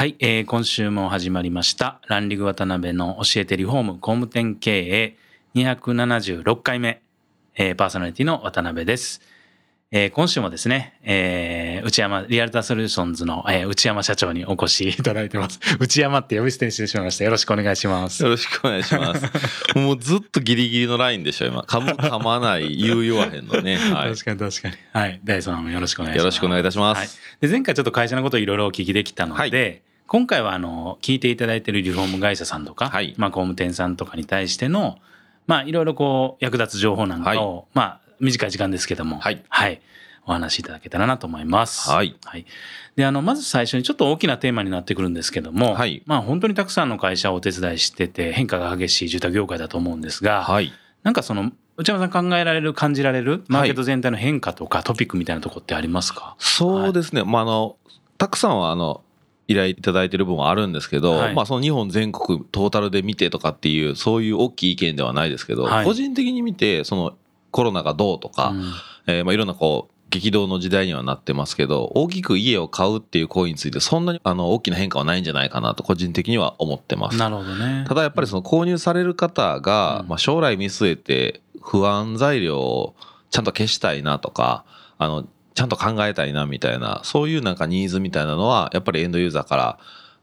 はい、えー今週も始まりましたランリング渡辺の教えてリフォーム工務店経営276回目、えーパーソナリティの渡辺です。えー今週もですね、えー内山リアルタソリューションズの、えー内山社長にお越しいただいてます。内山って呼び捨てにしてしまいました。よろしくお願いします。よろしくお願いします。もうずっとギリギリのラインでしょ、今。噛む、噛まない、言う言わへんのね。はい。確かに確かに。はい。大ソナもよろしくお願いします。よろしくお願いいたしますはい、で前回ちょっと会社のことをいろいろお聞きできたので、はい今回はあの聞いていただいているリフォーム会社さんとか、はい。まあ、工務店さんとかに対してのまあいろいろこう役立つ情報なんかを、まあ短い時間ですけどもはい。お話しいただけたらなと思います。はい。であのまず最初にちょっと大きなテーマになってくるんですけども、はい。まあ本当にたくさんの会社をお手伝いしてて変化が激しい住宅業界だと思うんですが、はい。なんかその内山さん考えられる感じられるマーケット全体の変化とかトピックみたいなとこってありますか、そうですね。まあ、あの、たくさんは、あの、依頼いただいてる分はあるんですけど、はいまあその日本全国トータルで見てとかっていうそういう大きい意見ではないですけど、はい個人的に見てそのコロナがどうとか、うんえーまあいろんなこう激動の時代にはなってますけど大きく家を買うっていう行為についてそんなにあの大きな変化はないんじゃないかなと個人的には思ってます。なるほどね。ただやっぱりその購入される方が、うんまあ、将来見据えて不安材料をちゃんと消したいなとかあのちゃんと考えたいなみたいなそういうなんかニーズみたいなのはやっぱりエンドユーザーから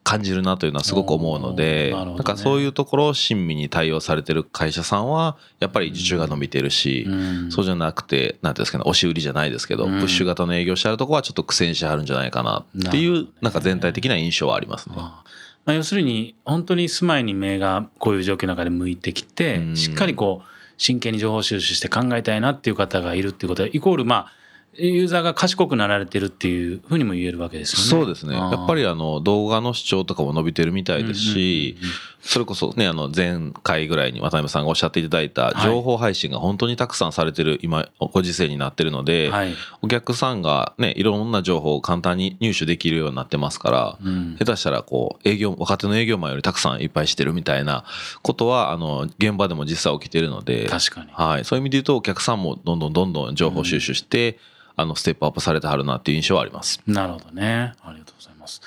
感じるなというのはすごく思うので、なんかそういうところを親身に対応されてる会社さんはやっぱり受注が伸びてるし、うん。そうじゃなくてなんていうんですかね押し売りじゃないですけど、うん。プッシュ型の営業してあるところはちょっと苦戦してあるんじゃないかなっていうなんか全体的な印象はありますね。あまあ、要するに本当に住まいに目がこういう状況の中で向いてきて、うん。しっかりこう真剣に情報収集して考えたいなっていう方がいるっていうことはイコールまあユーザーが賢くなられてるっていうふうにも言えるわけですよね。そうですね。やっぱりあの動画の視聴とかも伸びてるみたいですし、それこそね、あの前回ぐらいに渡辺さんがおっしゃっていただいたはい情報配信が本当にたくさんされてる今、ご時世になってるので、はい。お客さんがね、いろんな情報を簡単に入手できるようになってますから、うん下手したらこう営業若手の営業マンよりたくさんいっぱいしてるみたいなことはあの現場でも実際起きてるので確かに。はい、そういう意味で言うとお客さんもどんどんどんどん情報収集して、あのステップアップされてはるなっていう印象はあります。なるほどね。ありがとうございます。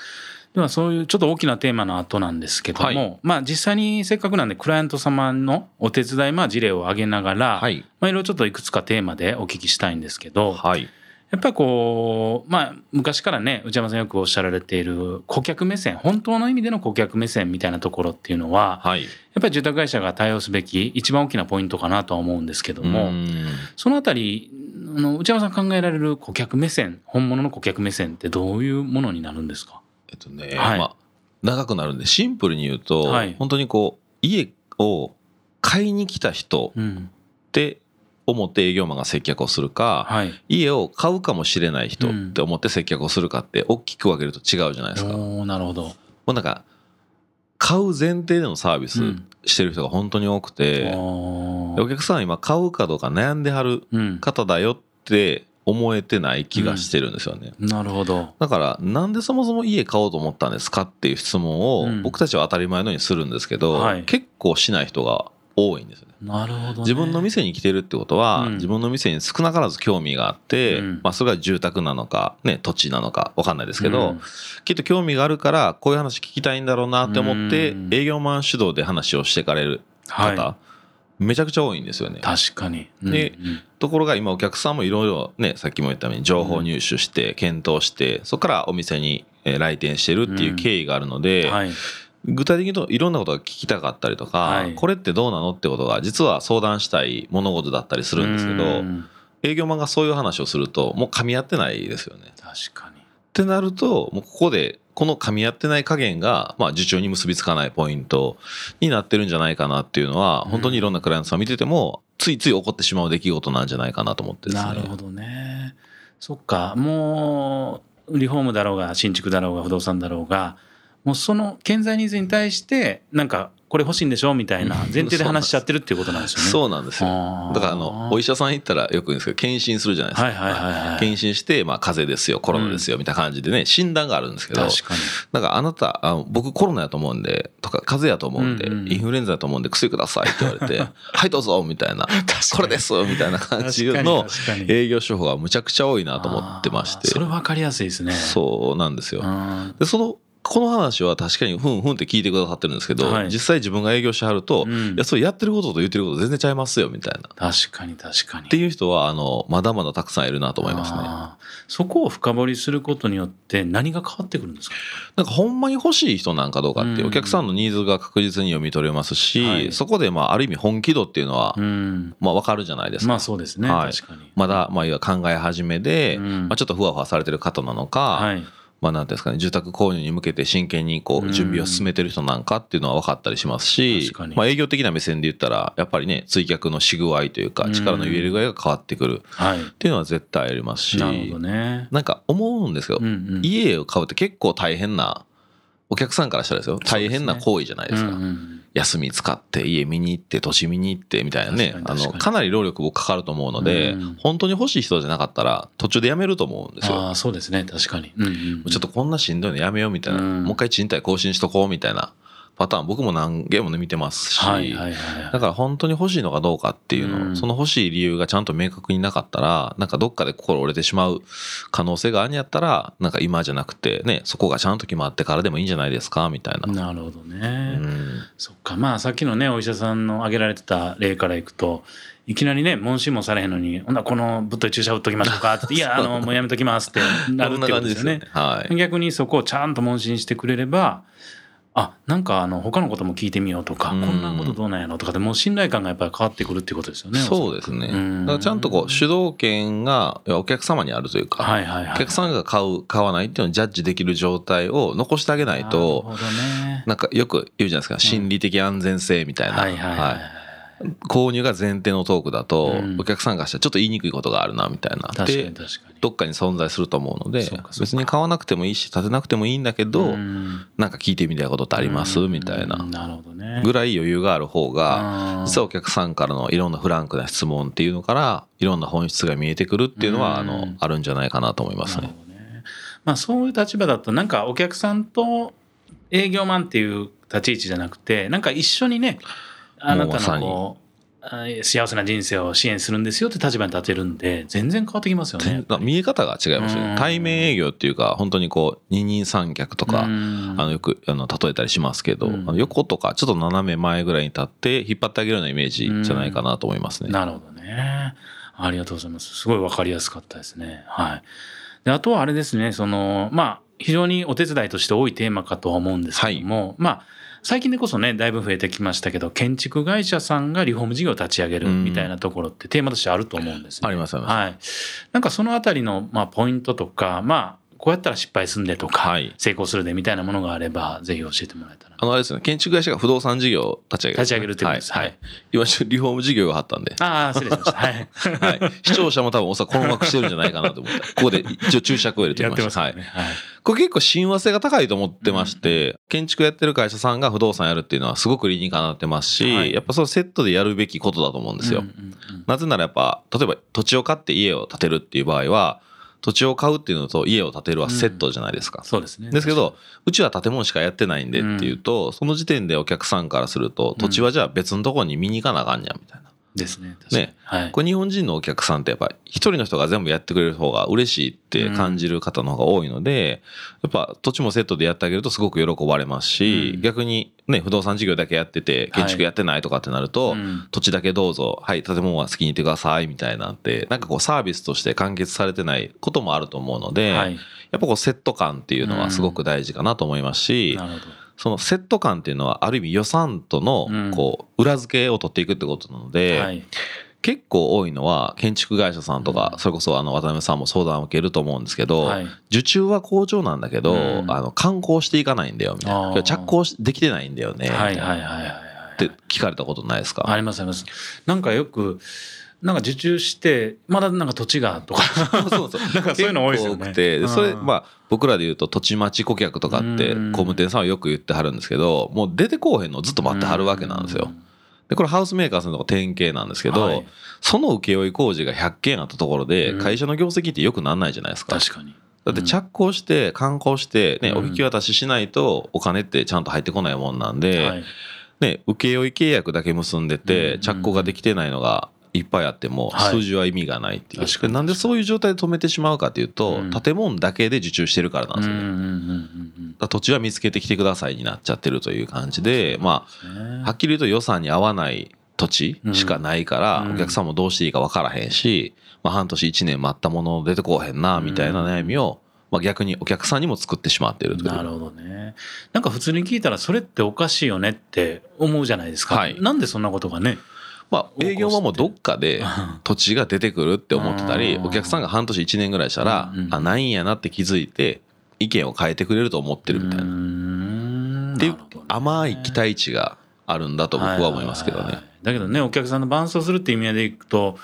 ではそういうちょっと大きなテーマの後なんですけども、はいまあ実際にせっかくなんでクライアント様のお手伝いまあ事例を挙げながら、はいまあいろいろちょっといくつかテーマでお聞きしたいんですけど、はいやっぱりこうまあ昔からね内山さんよくおっしゃられている顧客目線本当の意味での顧客目線みたいなところっていうのははいやっぱり住宅会社が対応すべき一番大きなポイントかなとは思うんですけども、うんそのあたりあの内山さん考えられる顧客目線本物の顧客目線ってどういうものになるんですか？えっとね、はい。まあ長くなるんでシンプルに言うと、はい。本当にこう家を買いに来た人うんって思って営業マンが接客をするか、はい。家を買うかもしれない人って思って接客をするかって大きく分けると違うじゃないですか。もおーなるほど。うなんか買う前提でのサービスうん。してる人が本当に多くて、おー。でお客さんは今買うかどうか悩んではるうん。方だよって思えてない気がしてるんですよね。なるほど。だからなんでそもそも家買おうと思ったんですかっていう質問うん。を僕たちは当たり前のようにするんですけど、はい。結構しない人が多いんですよね。なるほど、ね、自分の店に来てるってことは、うん。自分の店に少なからず興味があって、うん。まあ、それが住宅なのか、ね、土地なのか分かんないですけど、うん。きっと興味があるからこういう話聞きたいんだろうなって思って、うん。営業マン主導で話をしてかれる方、はめちゃくちゃ多いんですよね。確かに、でうん。ところが今お客さんもいろいろねさっきも言ったように情報入手して検討してそこからお店にえー来店してるっていう経緯があるので、はい具体的に言うといろんなことが聞きたかったりとか、はい。これってどうなのってことが実は相談したい物事だったりするんですけど、うん。営業マンがそういう話をするともう噛み合ってないですよね。っ確かに。てなるともうここでこの噛み合ってない加減が、まあ、受注に結びつかないポイントになってるんじゃないかなっていうのは、うん。本当にいろんなクライアントさん見ててもついつい起こってしまう出来事なんじゃないかなと思ってですね。なるほどね。そっか。もうリフォームだろうが新築だろうが不動産だろうがもうその潜在ニーズに対してなんかこれ欲しいんでしょみたいな前提で話しちゃってるっていうことなんですよね。そうなんですよ。だからあのお医者さん行ったらよく言うんですけど検診するじゃないですか、はいはいはいはい検診して、まあ、風邪ですよコロナですよみたいな感じでね診断があるんですけど確かに。なんかあなたあの僕コロナやと思うんでとか風邪やと思うんで、うんうんインフルエンザやと思うんで薬くださいって言われて はいどうぞみたいな。これですみたいな感じの営業手法がむちゃくちゃ多いなと思ってまして。それ分かりやすいですね。そうなんですよ。うん。でそのこの話は確かにふんふんって聞いてくださってるんですけど、はい実際自分が営業してはると、うんいやそれやってることと言ってること全然ちゃいますよみたいな確かに確かに。っていう人はあのまだまだたくさんいるなと思いますね。そこを深掘りすることによって何が変わってくるんですか？なんかほんまに欲しい人なんかどうかってうんお客さんのニーズが確実に読み取れますし、はいそこでまあある意味本気度っていうのはうん。まあ分かるじゃないですか。まあそうですね。はい確かに。まだまあいわ考え始めで、うんまあ、ちょっとふわふわされてる方なのか、はい。まあなんですかね住宅購入に向けて真剣にこう準備を進めてる人なんかっていうのは分かったりしますしまあ営業的な目線で言ったらやっぱりね追客のし具合というかうん力の入れる具合が変わってくるはい。っていうのは絶対ありますしな。なんか思うんですけど。家を買うって結構大変なお客さんからしたらですよ大変な行為じゃないですか。うんうん休み使って家見に行って土地見に行ってみたいなねあのかなり労力もかかると思うので、うん本当に欲しい人じゃなかったら途中で辞めると思うんですよ。ああ、そうですね。確かに。うんうんうんちょっとこんなしんどいのやめようみたいな、うんもう一回賃貸更新しとこうみたいなパターン僕も何ゲームで見てますし、はいはいはいはい。だから本当に欲しいのかどうかっていうのを、うんその欲しい理由がちゃんと明確になかったらなんかどっかで心折れてしまう可能性があるんやったらなんか今じゃなくてねそこがちゃんと決まってからでもいいんじゃないですかみたいな。なるほどね。うんそっか。まあさっきのね、お医者さんの挙げられてた例からいくと、いきなりね、問診もされへんのに、ほんならこのぶっとい注射打っときましょうかって言って、いや、あの、もうやめときますってなるってことですよね。はい。逆にそこをちゃんと問診してくれれば、あ、なんかあの、他のことも聞いてみようとか、うんこんなことどうなんやろとかでもう信頼感がやっぱり変わってくるっていうことですよね。そうですね。うんだからちゃんとこう主導権がお客様にあるというか、はいはいはい。お客さんが買う買わないっていうのをジャッジできる状態を残してあげないとほどね。なんかよく言うじゃないですか心理的安全性みたいな、はいはいはい。購入が前提のトークだと、うんお客さんがしたらちょっと言いにくいことがあるなみたいな確かに。どっかに存在すると思うので別に買わなくてもいいし立てなくてもいいんだけど、うんなんか聞いてみたいことってあります、みたいな。ぐらい余裕がある方が実はお客さんからのいろんなフランクな質問っていうのからいろんな本質が見えてくるっていうのはあのうんあるんじゃないかなと思いますね。ね。まあそういう立場だとなんかお客さんと営業マンっていう立ち位置じゃなくてなんか一緒にねあなたのこうあ幸せな人生を支援するんですよって立場に立てるんで全然変わってきますよね。全見え方が違いますようんね。対面営業っていうか本当にこう二人三脚とか、うんあのよくあの例えたりしますけど、横とかちょっと斜め前ぐらいに立って引っ張ってあげるようなイメージじゃないかなと思いますね。なるほどね。ありがとうございます。すごいわかりやすかったですね。はい。で、あとはあれですね、その、まあ、非常にお手伝いとして多いテーマかとは思うんですけども、まあ、最近でこそね、だいぶ増えてきましたけど、建築会社さんがリフォーム事業を立ち上げるみたいなところってテーマとしてあると思うんですね。ありますありますはい。なんかそのあたりの、まあ、ポイントとか、まあ、こうやったら失敗すんでとか、はい成功するでみたいなものがあれば、ぜひ教えてもらえたらな。あのあれですね建築会社が不動産事業を立ち上げる、立ち上げるってことですはい。はい今リフォーム事業があったんで。ああ、失礼しました。はい。はい、視聴者も多分おそらく困惑してるんじゃないかなと思ってここで一応注釈を入れてやみました。ますよね。はい。これ結構親和性が高いと思ってまして、建築やってる会社さんが不動産やるっていうのはすごく理にかなってますし、はいやっぱそのセットでやるべきことだと思うんですよ。うんうんうんなぜならやっぱ例えば土地を買って家を建てるっていう場合は土地を買うっていうのと家を建てるはセットじゃないですか。そうですね。ですけどうちは建物しかやってないんでっていうと、その時点でお客さんからすると土地はじゃあ別のところに見に行かなあかんじゃんみたいな。ですね。ねはい。これ日本人のお客さんってやっぱ一人の人が全部やってくれる方が嬉しいって感じる方の方が多いので、やっぱ土地もセットでやってあげるとすごく喜ばれますし、うん逆にね不動産事業だけやってて建築やってないとかってなると、うん土地だけどうぞはい建物は好きに行ってくださいみたいなんてなんかこうサービスとして完結されてないこともあると思うので、はい。やっぱこうセット感っていうのはすごく大事かなと思いますし、なるほど。そのセット感っていうのはある意味予算とのうんこう裏付けを取っていくってことなので、はい。結構多いのは建築会社さんとか、うんそれこそあの渡辺さんも相談を受けると思うんですけど、はい。受注は好調なんだけど、うんあの観光していかないんだよみたいな着工しできてないんだよねい。って聞かれたことないですか、ありますあります。なんかよく、なんか受注してまだなんか土地がとか。そうそう なんかそういうの多いですよね。てでそれうんまあ僕らで言うと土地待ち顧客とかってうん。工務店さんはよく言ってはるんですけどもう出てこうへんのをずっと待ってはるわけなんですよ。でこれハウスメーカーさんの典型なんですけど、はい。その請負工事が100件あったところでうん。会社の業績ってよくなんないじゃないですか。確かに。だって着工して観光してね、うん。お引き渡ししないとお金ってちゃんと入ってこないもんなんで、はい。ね、請負契約だけ結んでて、うん。着工ができてないのがいっぱいあっても、はい。数字は意味がないっていう。確かに。でなんでそういう状態で止めてしまうかっていうと、うん。建物だけで受注してるからなんですよね。うんうんうんうんだから土地は見つけてきてくださいになっちゃってるという感じで、まうんね。あ、はっきり言うと予算に合わない土地しかないから、うん。お客さんもどうしていいか分からへんし、まあ、半年1年待ったもの出てこうへんな、みたいな悩みを、まあ、逆にお客さんにも作ってしまっているという。なるほどね。なんか普通に聞いたらそれっておかしいよねって思うじゃないですか、はい。なんでそんなことがねまあ、営業はもうどっかで 土地が出てくるって思ってたり、うん。お客さんが半年1年ぐらいしたらうん、あ、ないんやなって気づいて、意見を変えてくれると思ってるみたいな。なっていう甘い期待値があるんだと僕は思いますけどね。だけどねお客さんの伴走するっていう意味でいくと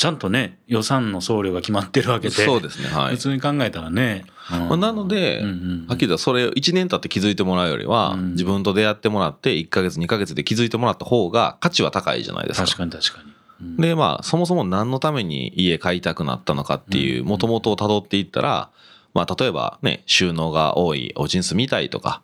ちゃんとね予算の総量が決まってるわけでそうですね、はい。普。通に考えたらね、うん。まあなので、うんうん。はっきり言ったらそれを1年経って気づいてもらうよりは、うん。自分と出会ってもらって1ヶ月2ヶ月で気づいてもらった方が価値は高いじゃないですか。確かに確かに、うん。でまあそもそも何のために家買いたくなったのかっていううん。もともとをたどっていったら、まあ例えばね収納が多いお家に住みたいとか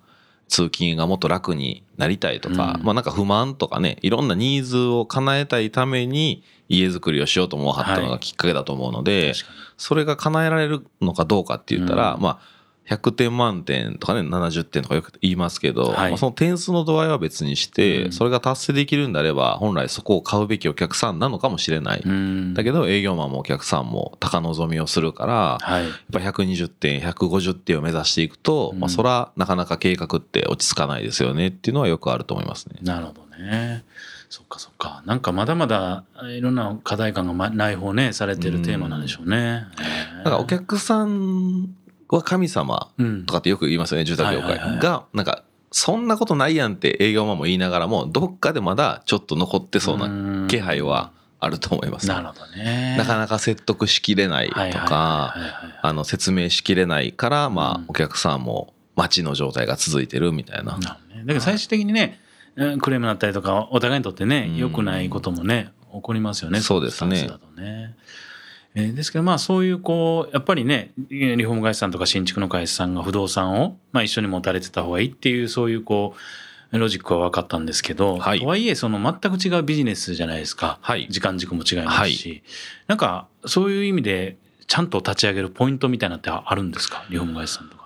通勤がもっと楽になりたいとか、うん。まあなんか不満とかねいろんなニーズを叶えたいために家づくりをしようと思わはったのがきっかけだと思うので、確かに。それが叶えられるのかどうかって言ったら、うん。まあ100点満点とかね70点とかよく言いますけど、はい。まあその点数の度合いは別にして、うん。それが達成できるんであれば本来そこを買うべきお客さんなのかもしれない。うん。だけど営業マンもお客さんも高望みをするから、はい。やっぱ120点150点を目指していくと、うん。まあ、そらなかなか計画って落ち着かないですよねっていうのはよくあると思いますね。なるほどね。そっかそっか。なんかまだまだいろんな課題感がま内包ねされてるテーマなんでしょうね、だからお客さんは神様うん。とかってよく言いますよね住宅業はいはいはい。界がなんかそんなことないやんって営業マンも言いながらもどっかでまだちょっと残ってそうな気配はあると思います。なるほどね。なかなか説得しきれないとはいはいか説明しきれないからまうん。あお客さんも待ちの状態が続いてるみたいな。なだけど最終的にねうんクレームになったりとかお互いにとってねうん。良くないこともね起こりますよねそうですね。ね。えーですけどまあそういうこうやっぱりねリフォーム会社さんとか新築の会社さんが不動産をまあ一緒に持たれてた方がいいっていうそういうこうロジックは分かったんですけど、はい。とはいえその全く違うビジネスじゃないですか、はい。時間軸も違いますし、なんかそういう意味でちゃんと立ち上げるポイントみたいなのってあるんですか？リフォーム会社さんとか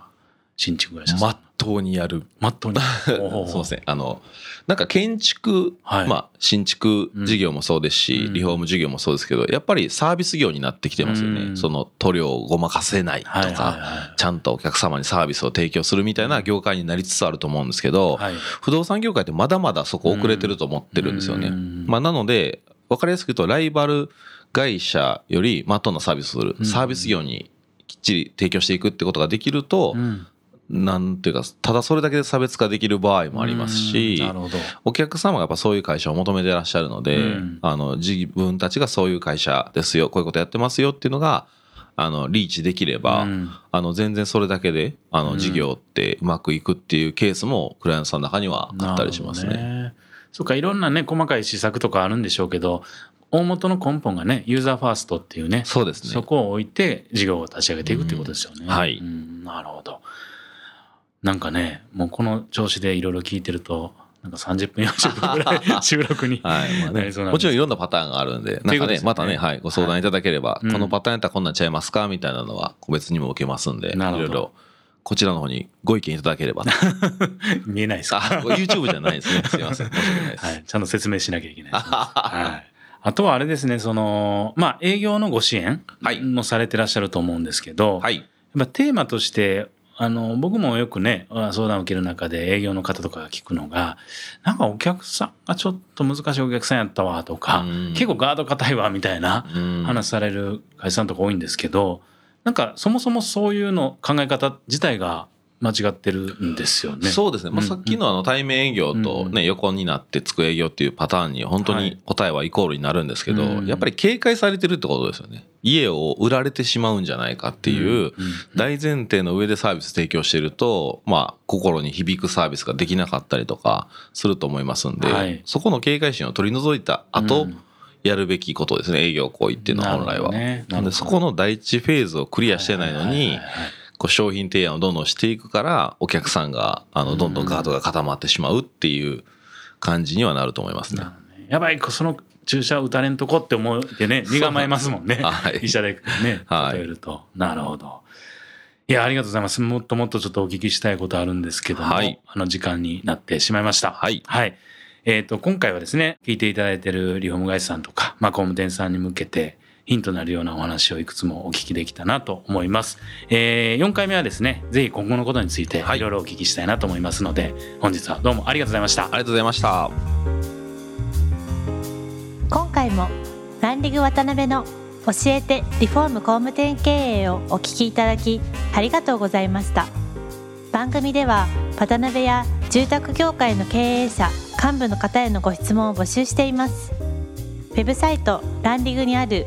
新築会社さん。まっとうにやる。まっとうに。そうですね。あの、なんか建築、はいまあ、新築事業もそうですし、うんリフォーム事業もそうですけど、やっぱりサービス業になってきてますよね。うんその塗料をごまかせないとか、ちゃんとお客様にサービスを提供するみたいな業界になりつつあると思うんですけど、はい不動産業界ってまだまだそこ遅れてると思ってるんですよね。うんまあ、なので、わかりやすく言うと、ライバル会社よりまっとうなサービスをする、うんサービス業にきっちり提供していくってことができると、うんなんていうか、ただそれだけで差別化できる場合もありますし。お客様がやっぱそういう会社を求めてらっしゃるので、うんあの自分たちがそういう会社ですよこういうことやってますよっていうのがあのリーチできれば、うんあの全然それだけであうんの事業ってうまくいくっていうケースもクライアントさんの中にはあったりしますね。そうかいろんなね細かい施策とかあるんでしょうけど大元の根本がねユーザーファーストっていうねそうですねそこを置いて事業を立ち上げていくっていうことですよね。うんはいうんなるほど。なんかねもうこの調子でいろいろ聞いてるとなんか30分40分ぐらい 収録に。はいまあねもちろんいろんなパターンがあるんで、なんかね、ねまたね、はい、ご相談いただければ、はいこのパターンやったらこんなんちゃいますかみたいなのは個別にも受けますんで、いなるほどろいろこちらの方にご意見いただければと。見えないですか？あ、YouTube じゃないですね。すいません。申し訳ないです。はい、ちゃんと説明しなきゃいけないですね、はい。あとはあれですね、その、まあ、営業のご支援はいもされてらっしゃると思うんですけど、はい。やっぱテーマとして、あの、僕もよくね、相談を受ける中で営業の方とかが聞くのが、なんかお客さんがちょっと難しいお客さんやったわとか、うん。結構ガード硬いわみたいなうん。話される会社さんとか多いんですけど、なんかそもそもそういうの考え方自体が間違ってるんですよね。そうですね、まあ、うんさっきのあの対面営業と、ね横になってつく営業っていうパターンに本当に答えはイコールになるんですけど、うん。やっぱり警戒されてるってことですよね。家を売られてしまうんじゃないかっていう大前提の上でサービス提供してると、まあ、心に響くサービスができなかったりとかすると思いますんで、はい。そこの警戒心を取り除いた後、うん。やるべきことですね。営業行為っていうのは本来は。なんでそこの第一フェーズをクリアしてないのにこう商品提案をどんどんしていくからお客さんがあのどんどんガードが固まってしまうっていう感じにはなると思いますね。やばいその注射打たれんとこって思ってね身構えますもんね、はい。医者でねはい。例えると、なるほど。いやありがとうございます。もっともっとちょっとお聞きしたいことあるんですけども、はい。あの時間になってしまいました。はい。はい。えー、と今回はですね聞いていただいてるリフォーム会社さんとか、まあ、工務店さんに向けてヒントになるようなお話をいくつもお聞きできたなと思います。えー、4回目はですね、ぜひ今後のことについてはいいろいろお聞きしたいなと思いますので、本日はどうもありがとうございました。ありがとうございました。今回もランディング渡辺の教えてリフォーム工務店経営をお聞きいただきありがとうございました番組では渡辺や住宅業界の経営者幹部の方へのご質問を募集していますウェブサイトランディングにある